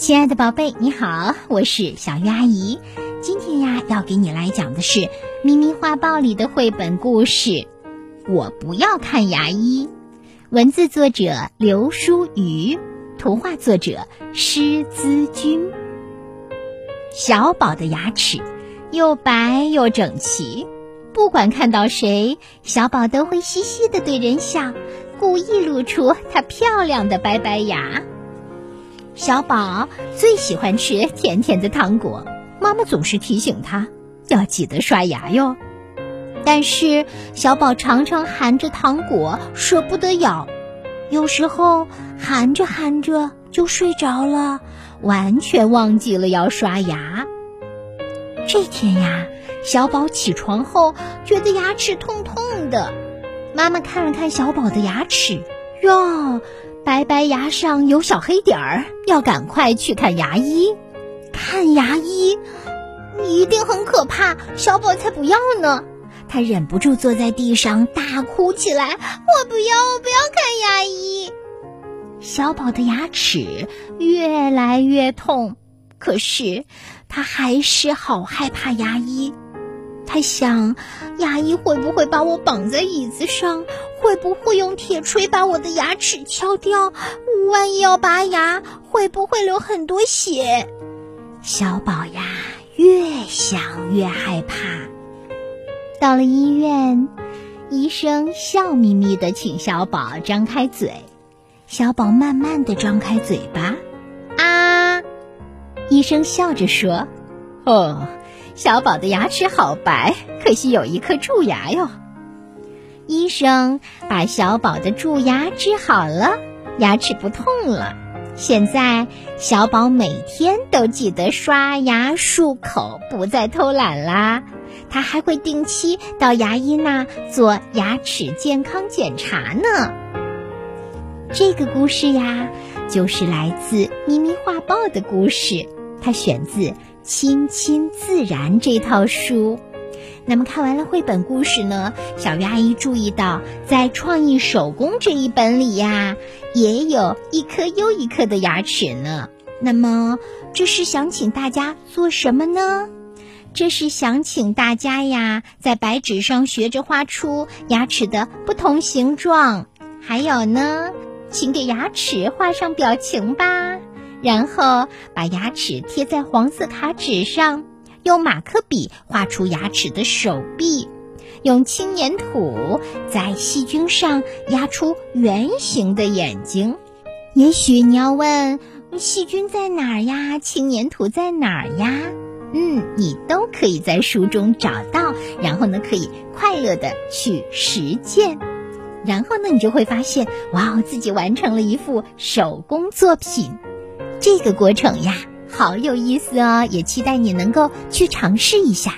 亲爱的宝贝，你好，我是小鱼阿姨。今天呀，要给你来讲的是《咪咪画报》里的绘本故事《我不要看牙医》。文字作者刘淑瑜，图画作者施资君。小宝的牙齿又白又整齐，不管看到谁，小宝都会嘻嘻的对人笑，故意露出他漂亮的白白牙。小宝最喜欢吃甜甜的糖果，妈妈总是提醒他要记得刷牙哟。但是小宝常常含着糖果舍不得咬，有时候含着含着就睡着了，完全忘记了要刷牙。这天呀，小宝起床后觉得牙齿痛痛的，妈妈看了看小宝的牙齿，哟。白白牙上有小黑点儿，要赶快去看牙医。看牙医，一定很可怕，小宝才不要呢。他忍不住坐在地上大哭起来：“我不要，我不要看牙医。”小宝的牙齿越来越痛，可是他还是好害怕牙医。他想，牙医会不会把我绑在椅子上？会不会用铁锤把我的牙齿敲掉？万一要拔牙，会不会流很多血？小宝呀，越想越害怕。到了医院，医生笑眯眯的请小宝张开嘴。小宝慢慢的张开嘴巴，啊！医生笑着说：“哦。”小宝的牙齿好白，可惜有一颗蛀牙哟。医生把小宝的蛀牙治好了，牙齿不痛了。现在小宝每天都记得刷牙漱口，不再偷懒啦。他还会定期到牙医那做牙齿健康检查呢。这个故事呀，就是来自《咪咪画报》的故事，它选自。亲亲自然这套书，那么看完了绘本故事呢？小鱼阿姨注意到，在创意手工这一本里呀，也有一颗又一颗的牙齿呢。那么这是想请大家做什么呢？这是想请大家呀，在白纸上学着画出牙齿的不同形状，还有呢，请给牙齿画上表情吧。然后把牙齿贴在黄色卡纸上，用马克笔画出牙齿的手臂，用轻粘土在细菌上压出圆形的眼睛。也许你要问，细菌在哪儿呀？轻粘土在哪儿呀？嗯，你都可以在书中找到，然后呢，可以快乐的去实践。然后呢，你就会发现，哇哦，自己完成了一幅手工作品。这个过程呀，好有意思哦！也期待你能够去尝试一下。